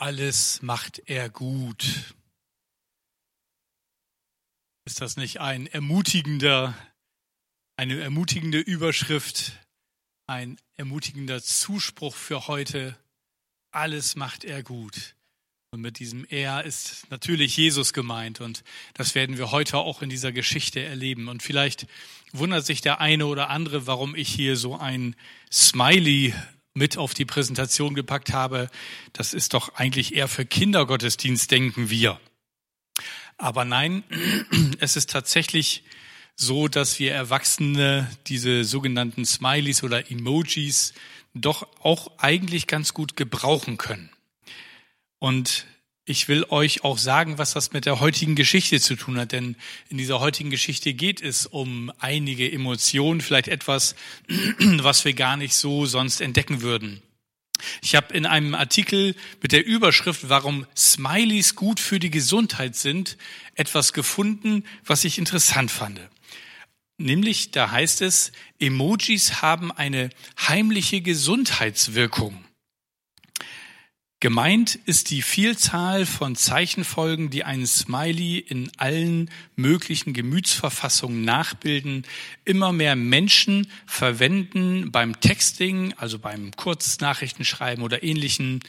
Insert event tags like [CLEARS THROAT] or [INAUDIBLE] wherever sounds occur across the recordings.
alles macht er gut. Ist das nicht ein ermutigender, eine ermutigende Überschrift, ein ermutigender Zuspruch für heute? Alles macht er gut. Und mit diesem Er ist natürlich Jesus gemeint. Und das werden wir heute auch in dieser Geschichte erleben. Und vielleicht wundert sich der eine oder andere, warum ich hier so ein Smiley mit auf die Präsentation gepackt habe. Das ist doch eigentlich eher für Kindergottesdienst, denken wir. Aber nein, [CLEARS THROAT] es ist tatsächlich so, dass wir Erwachsene diese sogenannten Smileys oder Emojis doch auch eigentlich ganz gut gebrauchen können. Und ich will euch auch sagen, was das mit der heutigen Geschichte zu tun hat, denn in dieser heutigen Geschichte geht es um einige Emotionen, vielleicht etwas, [CLEARS THROAT] was wir gar nicht so sonst entdecken würden. Ich habe in einem Artikel mit der Überschrift, warum Smileys gut für die Gesundheit sind, etwas gefunden, was ich interessant fand. Nämlich, da heißt es, Emojis haben eine heimliche Gesundheitswirkung. Gemeint ist die Vielzahl von Zeichenfolgen, die einen Smiley in allen möglichen Gemütsverfassungen nachbilden. Immer mehr Menschen verwenden beim Texting, also beim Kurznachrichtenschreiben oder ähnlichen,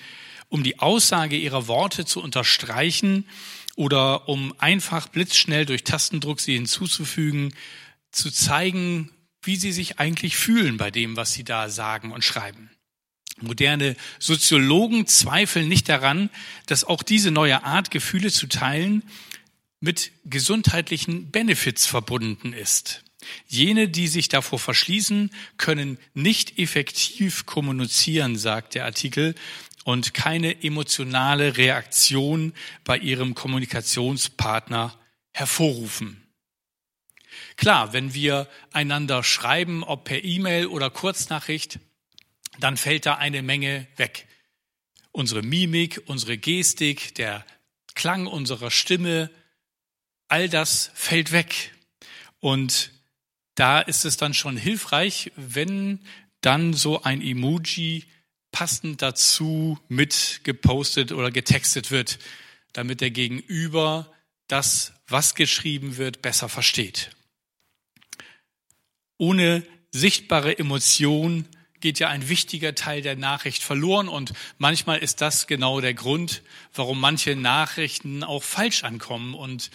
um die Aussage ihrer Worte zu unterstreichen oder um einfach blitzschnell durch Tastendruck sie hinzuzufügen, zu zeigen, wie sie sich eigentlich fühlen bei dem, was sie da sagen und schreiben. Moderne Soziologen zweifeln nicht daran, dass auch diese neue Art, Gefühle zu teilen, mit gesundheitlichen Benefits verbunden ist. Jene, die sich davor verschließen, können nicht effektiv kommunizieren, sagt der Artikel, und keine emotionale Reaktion bei ihrem Kommunikationspartner hervorrufen. Klar, wenn wir einander schreiben, ob per E-Mail oder Kurznachricht, dann fällt da eine Menge weg. Unsere Mimik, unsere Gestik, der Klang unserer Stimme, all das fällt weg. Und da ist es dann schon hilfreich, wenn dann so ein Emoji passend dazu mit gepostet oder getextet wird, damit der Gegenüber das, was geschrieben wird, besser versteht. Ohne sichtbare Emotion geht ja ein wichtiger Teil der Nachricht verloren und manchmal ist das genau der Grund, warum manche Nachrichten auch falsch ankommen und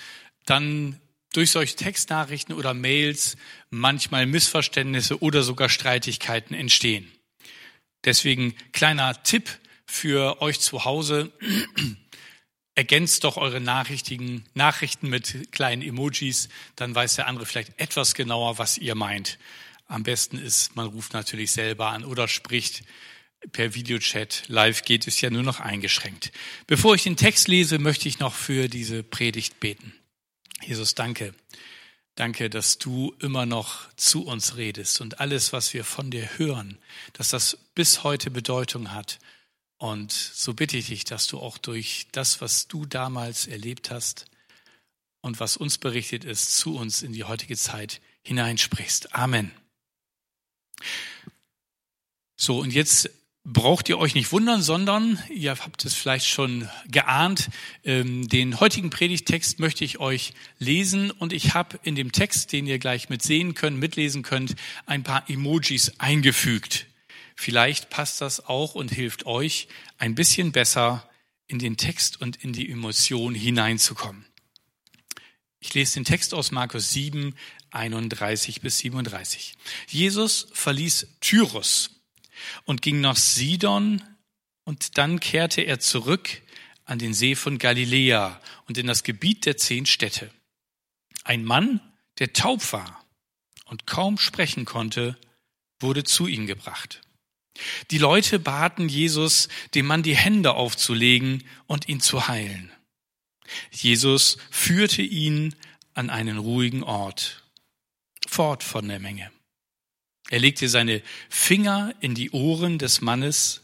dann durch solche Textnachrichten oder Mails manchmal Missverständnisse oder sogar Streitigkeiten entstehen. Deswegen kleiner Tipp für euch zu Hause. [CLEARS THROAT] Ergänzt doch eure Nachrichten, Nachrichten mit kleinen Emojis, dann weiß der andere vielleicht etwas genauer, was ihr meint. Am besten ist, man ruft natürlich selber an oder spricht per Videochat. Live geht es ja nur noch eingeschränkt. Bevor ich den Text lese, möchte ich noch für diese Predigt beten. Jesus, danke. Danke, dass du immer noch zu uns redest und alles, was wir von dir hören, dass das bis heute Bedeutung hat. Und so bitte ich dich, dass du auch durch das, was du damals erlebt hast und was uns berichtet ist, zu uns in die heutige Zeit hineinsprichst. Amen. So, und jetzt braucht ihr euch nicht wundern, sondern ihr habt es vielleicht schon geahnt, ähm, den heutigen Predigtext möchte ich euch lesen und ich habe in dem Text, den ihr gleich mitsehen könnt, mitlesen könnt, ein paar Emojis eingefügt. Vielleicht passt das auch und hilft euch ein bisschen besser in den Text und in die Emotion hineinzukommen. Ich lese den Text aus Markus 7, 31 bis 37. Jesus verließ Tyrus und ging nach Sidon und dann kehrte er zurück an den See von Galiläa und in das Gebiet der zehn Städte. Ein Mann, der taub war und kaum sprechen konnte, wurde zu ihm gebracht. Die Leute baten Jesus, dem Mann die Hände aufzulegen und ihn zu heilen. Jesus führte ihn an einen ruhigen Ort fort von der Menge. Er legte seine Finger in die Ohren des Mannes,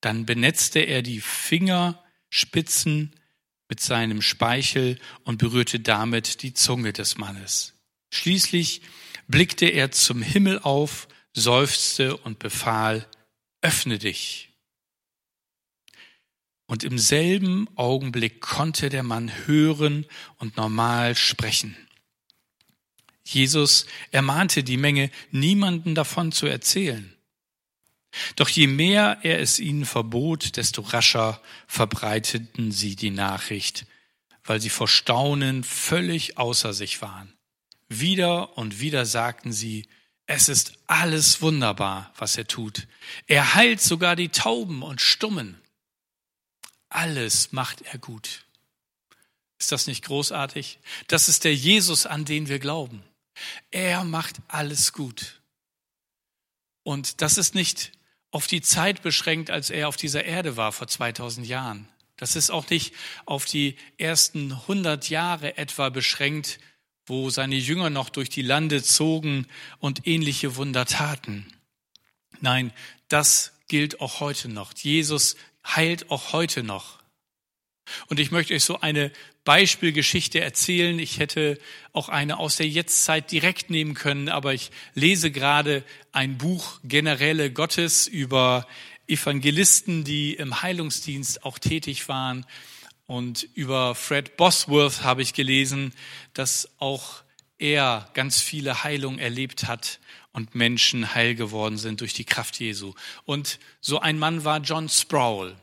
dann benetzte er die Fingerspitzen mit seinem Speichel und berührte damit die Zunge des Mannes. Schließlich blickte er zum Himmel auf, seufzte und befahl, öffne dich. Und im selben Augenblick konnte der Mann hören und normal sprechen. Jesus ermahnte die Menge, niemanden davon zu erzählen. Doch je mehr er es ihnen verbot, desto rascher verbreiteten sie die Nachricht, weil sie vor Staunen völlig außer sich waren. Wieder und wieder sagten sie, es ist alles wunderbar, was er tut. Er heilt sogar die Tauben und Stummen. Alles macht er gut. Ist das nicht großartig? Das ist der Jesus, an den wir glauben. Er macht alles gut. Und das ist nicht auf die Zeit beschränkt, als er auf dieser Erde war vor 2000 Jahren. Das ist auch nicht auf die ersten 100 Jahre etwa beschränkt, wo seine Jünger noch durch die Lande zogen und ähnliche Wunder taten. Nein, das gilt auch heute noch. Jesus heilt auch heute noch. Und ich möchte euch so eine Beispielgeschichte erzählen. Ich hätte auch eine aus der Jetztzeit direkt nehmen können, aber ich lese gerade ein Buch Generäle Gottes über Evangelisten, die im Heilungsdienst auch tätig waren. Und über Fred Bosworth habe ich gelesen, dass auch er ganz viele Heilungen erlebt hat und Menschen heil geworden sind durch die Kraft Jesu. Und so ein Mann war John Sproul.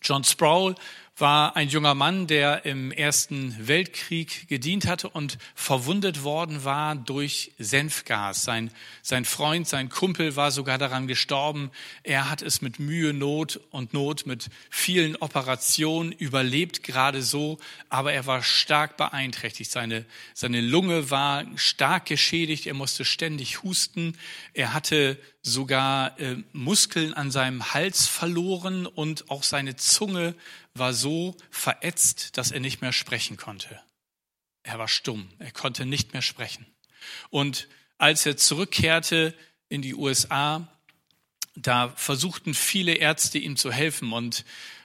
John Sproul war ein junger Mann, der im Ersten Weltkrieg gedient hatte und verwundet worden war durch Senfgas. Sein, sein Freund, sein Kumpel war sogar daran gestorben. Er hat es mit Mühe, Not und Not, mit vielen Operationen überlebt, gerade so, aber er war stark beeinträchtigt. Seine, seine Lunge war stark geschädigt, er musste ständig husten. Er hatte sogar äh, Muskeln an seinem Hals verloren und auch seine Zunge war so verätzt, dass er nicht mehr sprechen konnte. Er war stumm, er konnte nicht mehr sprechen. Und als er zurückkehrte in die USA, da versuchten viele Ärzte ihm zu helfen und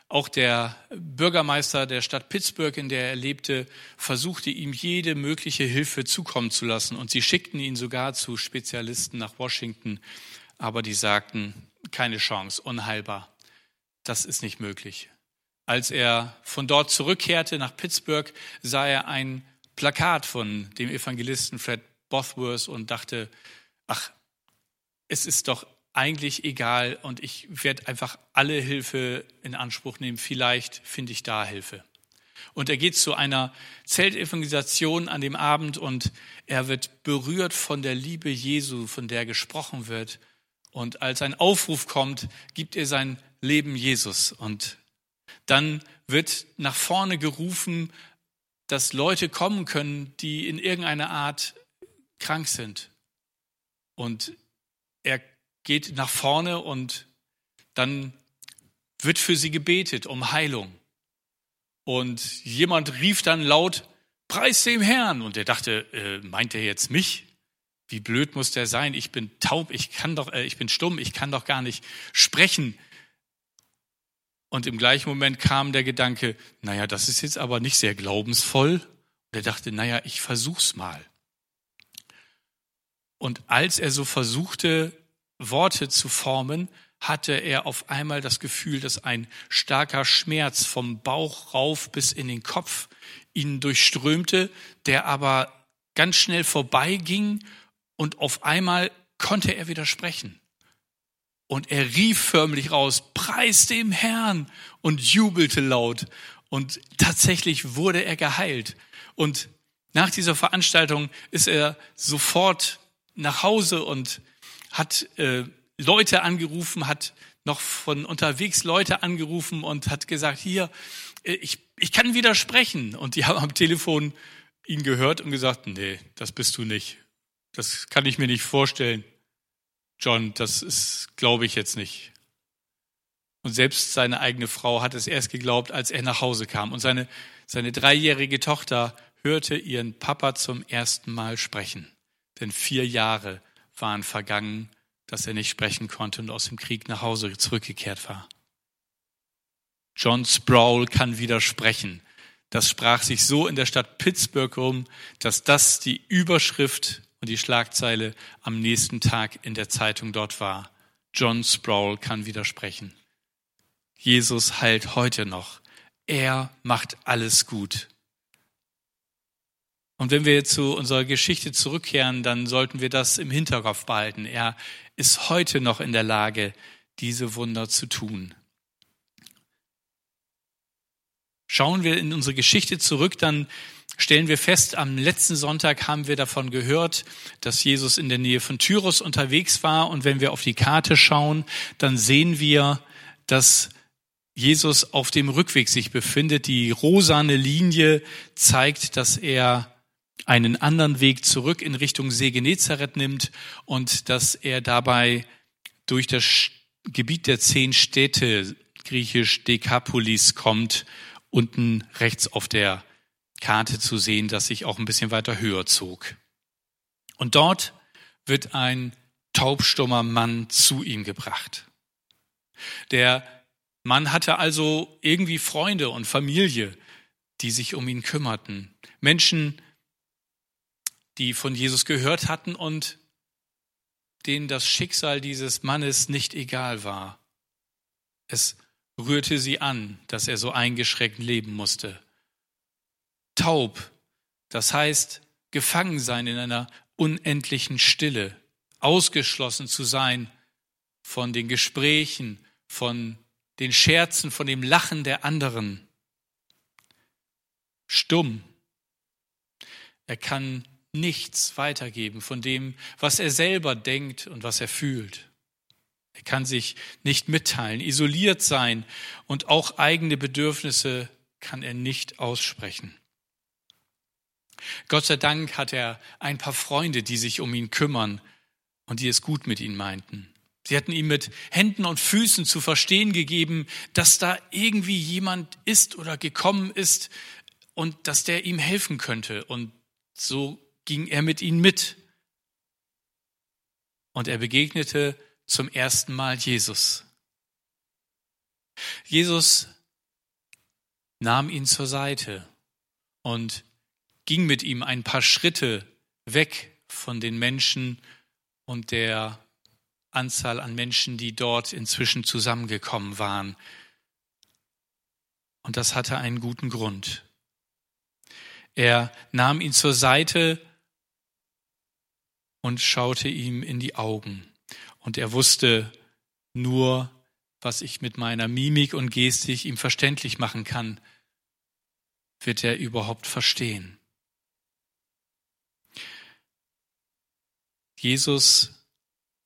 auch der Bürgermeister der Stadt Pittsburgh, in der er lebte, versuchte ihm jede mögliche Hilfe zukommen zu lassen. Und sie schickten ihn sogar zu Spezialisten nach Washington. Aber die sagten, keine Chance, unheilbar. Das ist nicht möglich. Als er von dort zurückkehrte nach Pittsburgh, sah er ein Plakat von dem Evangelisten Fred Bothworth und dachte, ach, es ist doch eigentlich egal und ich werde einfach alle Hilfe in Anspruch nehmen. Vielleicht finde ich da Hilfe. Und er geht zu einer Zeltevangelisation an dem Abend und er wird berührt von der Liebe Jesu, von der gesprochen wird. Und als ein Aufruf kommt, gibt er sein Leben Jesus und dann wird nach vorne gerufen, dass Leute kommen können, die in irgendeiner Art krank sind. Und er geht nach vorne und dann wird für sie gebetet um Heilung. Und jemand rief dann laut, Preis dem Herrn. Und er dachte, äh, meint er jetzt mich? Wie blöd muss der sein? Ich bin taub, ich kann doch, äh, ich bin stumm, ich kann doch gar nicht sprechen. Und im gleichen Moment kam der Gedanke, naja, das ist jetzt aber nicht sehr glaubensvoll. Und er dachte, naja, ich versuch's mal. Und als er so versuchte, Worte zu formen, hatte er auf einmal das Gefühl, dass ein starker Schmerz vom Bauch rauf bis in den Kopf ihn durchströmte, der aber ganz schnell vorbeiging und auf einmal konnte er wieder sprechen. Und er rief förmlich raus, preis dem Herrn und jubelte laut. Und tatsächlich wurde er geheilt. Und nach dieser Veranstaltung ist er sofort nach Hause und hat äh, Leute angerufen, hat noch von unterwegs Leute angerufen und hat gesagt, hier, äh, ich, ich kann widersprechen. Und die haben am Telefon ihn gehört und gesagt, nee, das bist du nicht. Das kann ich mir nicht vorstellen. John, das ist, glaube ich jetzt nicht. Und selbst seine eigene Frau hat es erst geglaubt, als er nach Hause kam. Und seine, seine dreijährige Tochter hörte ihren Papa zum ersten Mal sprechen. Denn vier Jahre waren vergangen, dass er nicht sprechen konnte und aus dem Krieg nach Hause zurückgekehrt war. John Sproul kann widersprechen. Das sprach sich so in der Stadt Pittsburgh rum, dass das die Überschrift und die Schlagzeile am nächsten Tag in der Zeitung dort war. John Sproul kann widersprechen. Jesus heilt heute noch. Er macht alles gut. Und wenn wir zu unserer Geschichte zurückkehren, dann sollten wir das im Hinterkopf behalten. Er ist heute noch in der Lage, diese Wunder zu tun. Schauen wir in unsere Geschichte zurück, dann stellen wir fest, am letzten Sonntag haben wir davon gehört, dass Jesus in der Nähe von Tyrus unterwegs war. Und wenn wir auf die Karte schauen, dann sehen wir, dass Jesus auf dem Rückweg sich befindet. Die rosane Linie zeigt, dass er einen anderen Weg zurück in Richtung See Genezareth nimmt und dass er dabei durch das Gebiet der zehn Städte, griechisch Dekapolis, kommt, unten rechts auf der Karte zu sehen, das sich auch ein bisschen weiter höher zog. Und dort wird ein taubstummer Mann zu ihm gebracht. Der Mann hatte also irgendwie Freunde und Familie, die sich um ihn kümmerten. Menschen, die von Jesus gehört hatten und denen das Schicksal dieses Mannes nicht egal war. Es rührte sie an, dass er so eingeschränkt leben musste. Taub, das heißt gefangen sein in einer unendlichen Stille, ausgeschlossen zu sein von den Gesprächen, von den Scherzen, von dem Lachen der anderen. Stumm. Er kann nichts weitergeben von dem, was er selber denkt und was er fühlt. Er kann sich nicht mitteilen, isoliert sein und auch eigene Bedürfnisse kann er nicht aussprechen. Gott sei Dank hat er ein paar Freunde, die sich um ihn kümmern und die es gut mit ihm meinten. Sie hatten ihm mit Händen und Füßen zu verstehen gegeben, dass da irgendwie jemand ist oder gekommen ist und dass der ihm helfen könnte. Und so ging er mit ihnen mit. Und er begegnete zum ersten Mal Jesus. Jesus nahm ihn zur Seite und ging mit ihm ein paar Schritte weg von den Menschen und der Anzahl an Menschen, die dort inzwischen zusammengekommen waren. Und das hatte einen guten Grund. Er nahm ihn zur Seite und schaute ihm in die Augen. Und er wusste nur, was ich mit meiner Mimik und Gestik ihm verständlich machen kann, wird er überhaupt verstehen. Jesus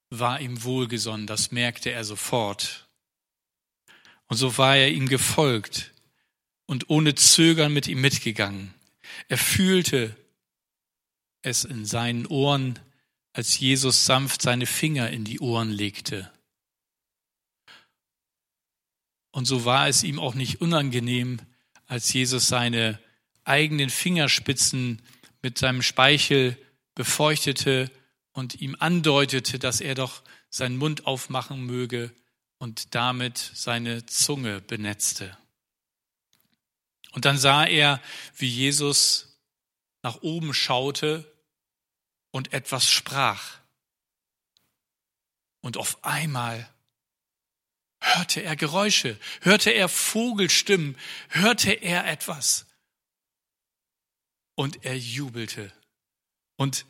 war ihm wohlgesonnen, das merkte er sofort. Und so war er ihm gefolgt und ohne Zögern mit ihm mitgegangen. Er fühlte es in seinen Ohren, als Jesus sanft seine Finger in die Ohren legte. Und so war es ihm auch nicht unangenehm, als Jesus seine eigenen Fingerspitzen mit seinem Speichel befeuchtete und ihm andeutete, dass er doch seinen Mund aufmachen möge und damit seine Zunge benetzte. Und dann sah er, wie Jesus nach oben schaute und etwas sprach. Und auf einmal hörte er Geräusche, hörte er Vogelstimmen, hörte er etwas. Und er jubelte. Und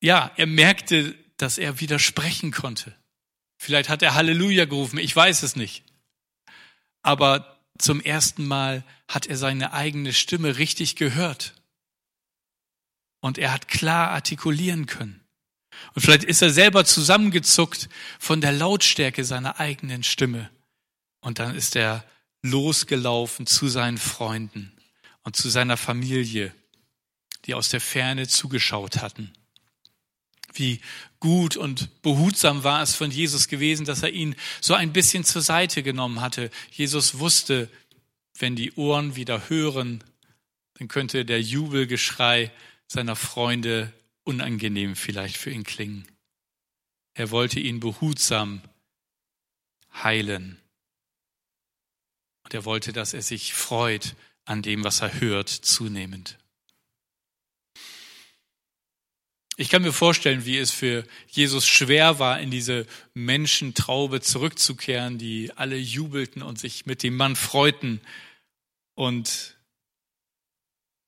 ja, er merkte, dass er widersprechen konnte. Vielleicht hat er Halleluja gerufen, ich weiß es nicht. Aber zum ersten Mal hat er seine eigene Stimme richtig gehört. Und er hat klar artikulieren können. Und vielleicht ist er selber zusammengezuckt von der Lautstärke seiner eigenen Stimme. Und dann ist er losgelaufen zu seinen Freunden und zu seiner Familie, die aus der Ferne zugeschaut hatten. Wie gut und behutsam war es von Jesus gewesen, dass er ihn so ein bisschen zur Seite genommen hatte. Jesus wusste, wenn die Ohren wieder hören, dann könnte der Jubelgeschrei seiner Freunde unangenehm vielleicht für ihn klingen. Er wollte ihn behutsam heilen. Und er wollte, dass er sich freut an dem, was er hört, zunehmend. Ich kann mir vorstellen, wie es für Jesus schwer war, in diese Menschentraube zurückzukehren, die alle jubelten und sich mit dem Mann freuten und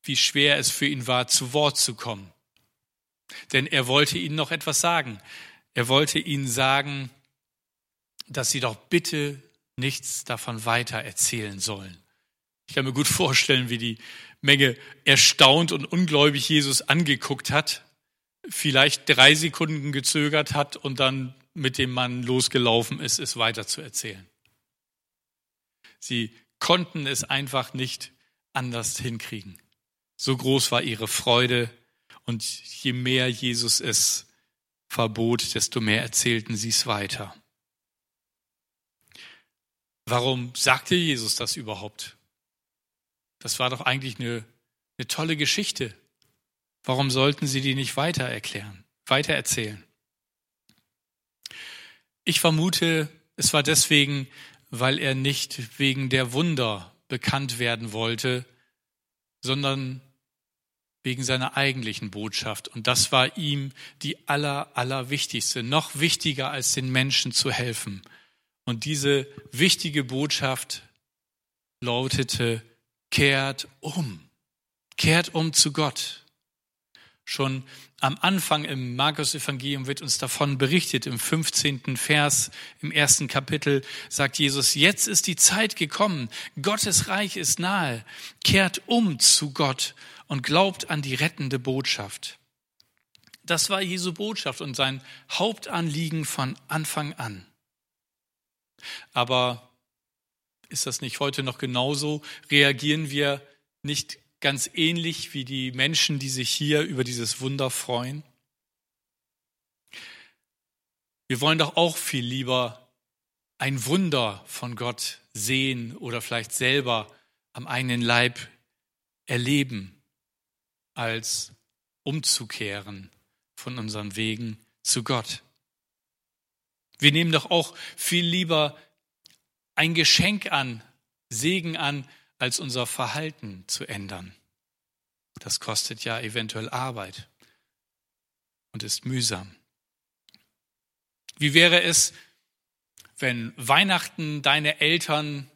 wie schwer es für ihn war, zu Wort zu kommen. Denn er wollte ihnen noch etwas sagen. Er wollte ihnen sagen, dass sie doch bitte nichts davon weiter erzählen sollen. Ich kann mir gut vorstellen, wie die Menge erstaunt und ungläubig Jesus angeguckt hat, vielleicht drei Sekunden gezögert hat und dann mit dem Mann losgelaufen ist, es weiter zu erzählen. Sie konnten es einfach nicht anders hinkriegen. So groß war ihre Freude und je mehr Jesus es verbot, desto mehr erzählten sie es weiter. Warum sagte Jesus das überhaupt? Das war doch eigentlich eine, eine tolle Geschichte. Warum sollten sie die nicht weiter erklären, weiter erzählen? Ich vermute, es war deswegen, weil er nicht wegen der Wunder bekannt werden wollte, sondern wegen seiner eigentlichen Botschaft. Und das war ihm die aller, aller wichtigste, noch wichtiger als den Menschen zu helfen. Und diese wichtige Botschaft lautete, kehrt um, kehrt um zu Gott. Schon am Anfang im Markus-Evangelium wird uns davon berichtet. Im 15. Vers im ersten Kapitel sagt Jesus, jetzt ist die Zeit gekommen. Gottes Reich ist nahe. Kehrt um zu Gott und glaubt an die rettende Botschaft. Das war Jesu Botschaft und sein Hauptanliegen von Anfang an. Aber ist das nicht heute noch genauso? Reagieren wir nicht ganz ähnlich wie die Menschen, die sich hier über dieses Wunder freuen? Wir wollen doch auch viel lieber ein Wunder von Gott sehen oder vielleicht selber am eigenen Leib erleben, als umzukehren von unseren Wegen zu Gott. Wir nehmen doch auch viel lieber ein Geschenk an, Segen an, als unser Verhalten zu ändern. Das kostet ja eventuell Arbeit und ist mühsam. Wie wäre es, wenn Weihnachten deine Eltern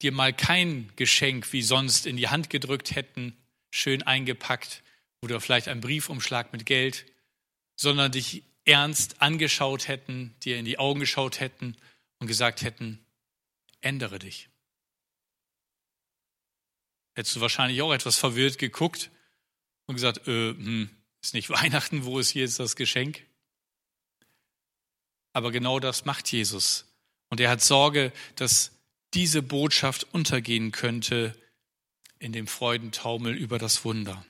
dir mal kein Geschenk wie sonst in die Hand gedrückt hätten, schön eingepackt oder vielleicht ein Briefumschlag mit Geld, sondern dich ernst angeschaut hätten, dir in die Augen geschaut hätten und gesagt hätten, ändere dich. Hättest du wahrscheinlich auch etwas verwirrt geguckt und gesagt, äh, hm, ist nicht [LAUGHS] Weihnachten, wo ist hier jetzt das Geschenk? Aber genau das macht Jesus. Und er hat Sorge, dass diese Botschaft untergehen könnte in dem Freudentaumel über das Wunder.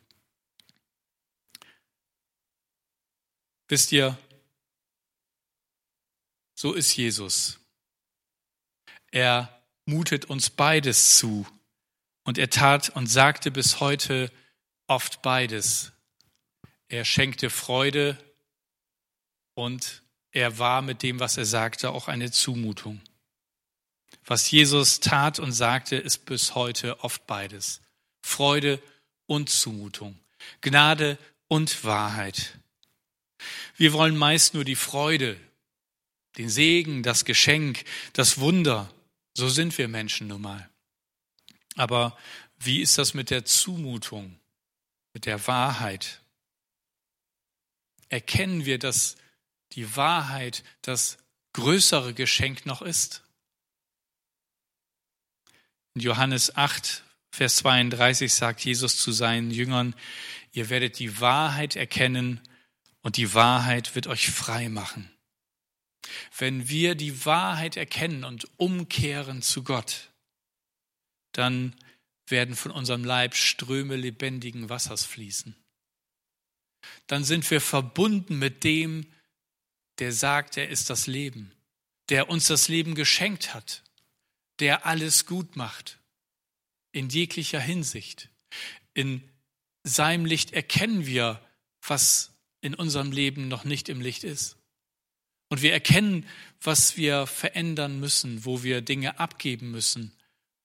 Wisst ihr, so ist Jesus. Er mutet uns beides zu. Und er tat und sagte bis heute oft beides. Er schenkte Freude und er war mit dem, was er sagte, auch eine Zumutung. Was Jesus tat und sagte, ist bis heute oft beides. Freude und Zumutung. Gnade und Wahrheit. Wir wollen meist nur die Freude, den Segen, das Geschenk, das Wunder. So sind wir Menschen nun mal. Aber wie ist das mit der Zumutung, mit der Wahrheit? Erkennen wir, dass die Wahrheit das größere Geschenk noch ist? In Johannes 8, Vers 32 sagt Jesus zu seinen Jüngern, ihr werdet die Wahrheit erkennen und die Wahrheit wird euch frei machen. Wenn wir die Wahrheit erkennen und umkehren zu Gott, dann werden von unserem Leib Ströme lebendigen Wassers fließen. Dann sind wir verbunden mit dem, der sagt, er ist das Leben, der uns das Leben geschenkt hat, der alles gut macht, in jeglicher Hinsicht. In seinem Licht erkennen wir, was in unserem Leben noch nicht im Licht ist. Und wir erkennen, was wir verändern müssen, wo wir Dinge abgeben müssen,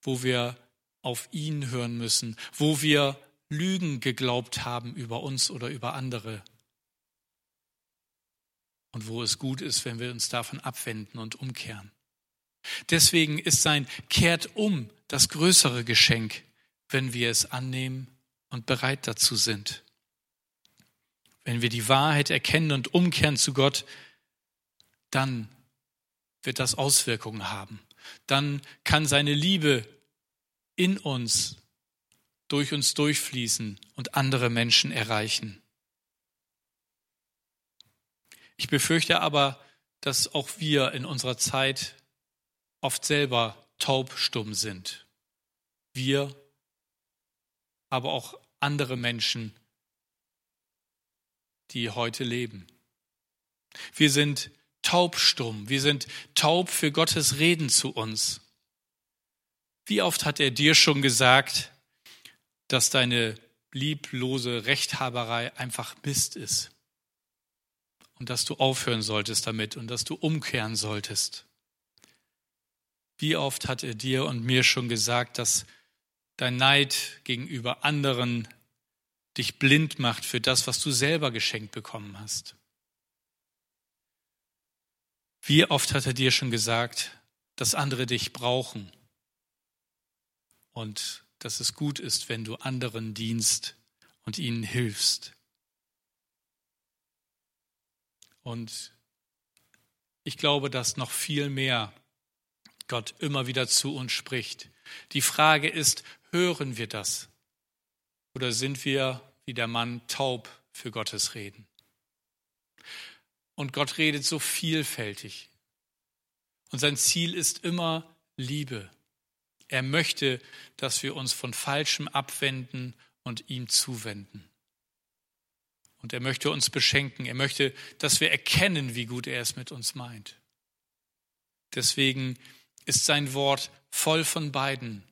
wo wir auf ihn hören müssen, wo wir Lügen geglaubt haben über uns oder über andere und wo es gut ist, wenn wir uns davon abwenden und umkehren. Deswegen ist sein Kehrt um das größere Geschenk, wenn wir es annehmen und bereit dazu sind. Wenn wir die Wahrheit erkennen und umkehren zu Gott, dann wird das Auswirkungen haben. Dann kann seine Liebe in uns, durch uns durchfließen und andere Menschen erreichen. Ich befürchte aber, dass auch wir in unserer Zeit oft selber taubstumm sind. Wir, aber auch andere Menschen, die heute leben. Wir sind taubstumm, wir sind taub für Gottes Reden zu uns. Wie oft hat er dir schon gesagt, dass deine lieblose Rechthaberei einfach Mist ist und dass du aufhören solltest damit und dass du umkehren solltest? Wie oft hat er dir und mir schon gesagt, dass dein Neid gegenüber anderen dich blind macht für das, was du selber geschenkt bekommen hast? Wie oft hat er dir schon gesagt, dass andere dich brauchen und dass es gut ist, wenn du anderen dienst und ihnen hilfst? Und ich glaube, dass noch viel mehr Gott immer wieder zu uns spricht. Die Frage ist, hören wir das? Oder sind wir wie der Mann taub für Gottes Reden? Und Gott redet so vielfältig. Und sein Ziel ist immer Liebe. Er möchte, dass wir uns von Falschem abwenden und ihm zuwenden. Und er möchte uns beschenken. Er möchte, dass wir erkennen, wie gut er es mit uns meint. Deswegen ist sein Wort voll von beiden.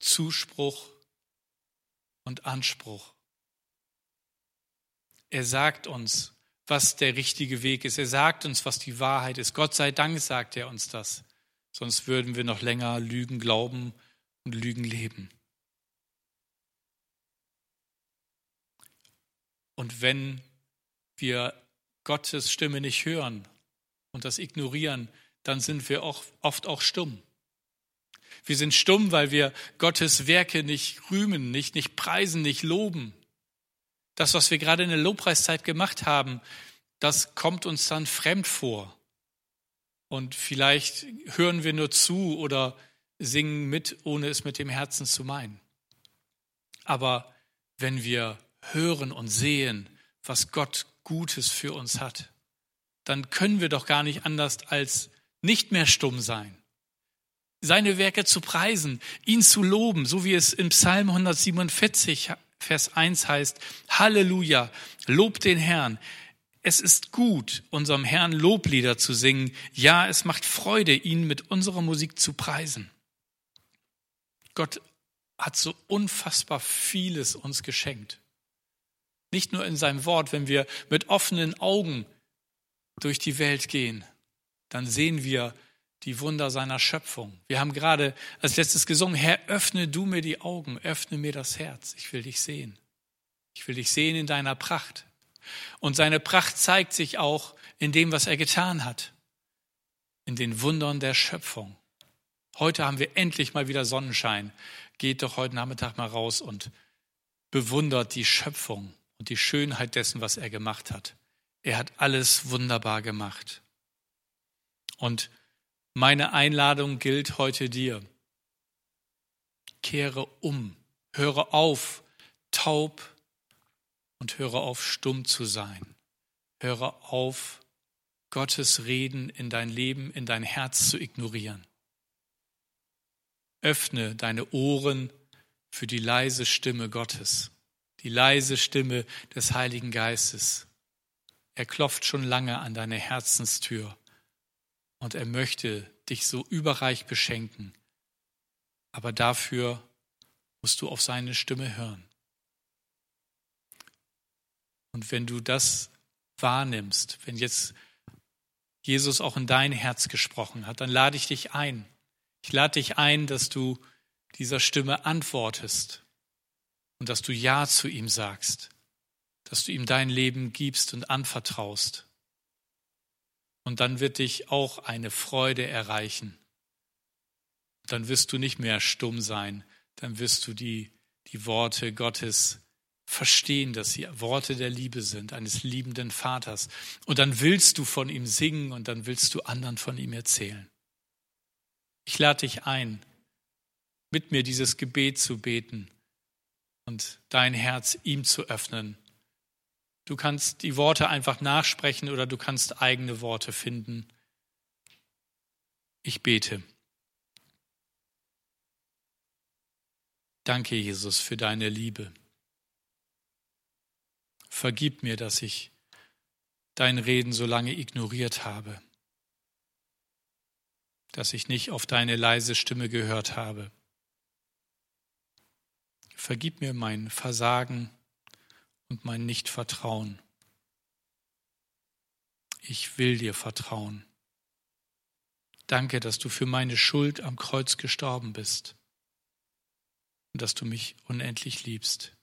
Zuspruch und Anspruch. Er sagt uns, was der richtige Weg ist. Er sagt uns, was die Wahrheit ist. Gott sei Dank sagt er uns das. Sonst würden wir noch länger Lügen glauben und Lügen leben. Und wenn wir Gottes Stimme nicht hören und das ignorieren, dann sind wir auch oft auch stumm. Wir sind stumm, weil wir Gottes Werke nicht rühmen, nicht, nicht preisen, nicht loben. Das, was wir gerade in der Lobpreiszeit gemacht haben, das kommt uns dann fremd vor. Und vielleicht hören wir nur zu oder singen mit, ohne es mit dem Herzen zu meinen. Aber wenn wir hören und sehen, was Gott Gutes für uns hat, dann können wir doch gar nicht anders als nicht mehr stumm sein, seine Werke zu preisen, ihn zu loben, so wie es in Psalm 147, Vers 1 heißt, Halleluja, lob den Herrn. Es ist gut, unserem Herrn Loblieder zu singen. Ja, es macht Freude, ihn mit unserer Musik zu preisen. Gott hat so unfassbar vieles uns geschenkt. Nicht nur in seinem Wort, wenn wir mit offenen Augen durch die Welt gehen, dann sehen wir die Wunder seiner Schöpfung. Wir haben gerade als letztes gesungen, Herr, öffne du mir die Augen, öffne mir das Herz. Ich will dich sehen. Ich will dich sehen in deiner Pracht. Und seine Pracht zeigt sich auch in dem, was er getan hat, in den Wundern der Schöpfung. Heute haben wir endlich mal wieder Sonnenschein. Geht doch heute Nachmittag mal raus und bewundert die Schöpfung und die Schönheit dessen, was er gemacht hat. Er hat alles wunderbar gemacht. Und meine Einladung gilt heute dir. Kehre um, höre auf, taub und höre auf, stumm zu sein. Höre auf, Gottes Reden in dein Leben, in dein Herz zu ignorieren. Öffne deine Ohren für die leise Stimme Gottes, die leise Stimme des Heiligen Geistes. Er klopft schon lange an deine Herzenstür und er möchte dich so überreich beschenken. Aber dafür musst du auf seine Stimme hören. Und wenn du das wahrnimmst, wenn jetzt Jesus auch in dein Herz gesprochen hat, dann lade ich dich ein. Ich lade dich ein, dass du dieser Stimme antwortest und dass du Ja zu ihm sagst, dass du ihm dein Leben gibst und anvertraust Und dann wird dich auch eine Freude erreichen. Dann wirst du nicht mehr stumm sein, dann wirst du die, die Worte Gottes verstehen, dass sie Worte der Liebe sind, eines liebenden Vaters. Und dann willst du von ihm singen und dann willst du anderen von ihm erzählen. Ich lade dich ein, mit mir dieses Gebet zu beten und dein Herz ihm zu öffnen. Du kannst die Worte einfach nachsprechen oder du kannst eigene Worte finden. Ich bete. Danke, Jesus, für deine Liebe. Vergib mir, dass ich dein Reden so lange ignoriert habe, dass ich nicht auf deine leise Stimme gehört habe. Vergib mir mein Versagen und mein Nichtvertrauen. Ich will dir vertrauen. Danke, dass du für meine Schuld am Kreuz gestorben bist und dass du mich unendlich liebst.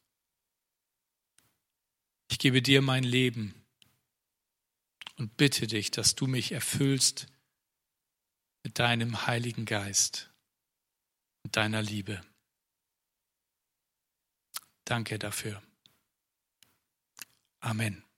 Ich gebe dir mein Leben und bitte dich, dass du mich erfüllst mit deinem Heiligen Geist und deiner Liebe. Danke dafür. Amen.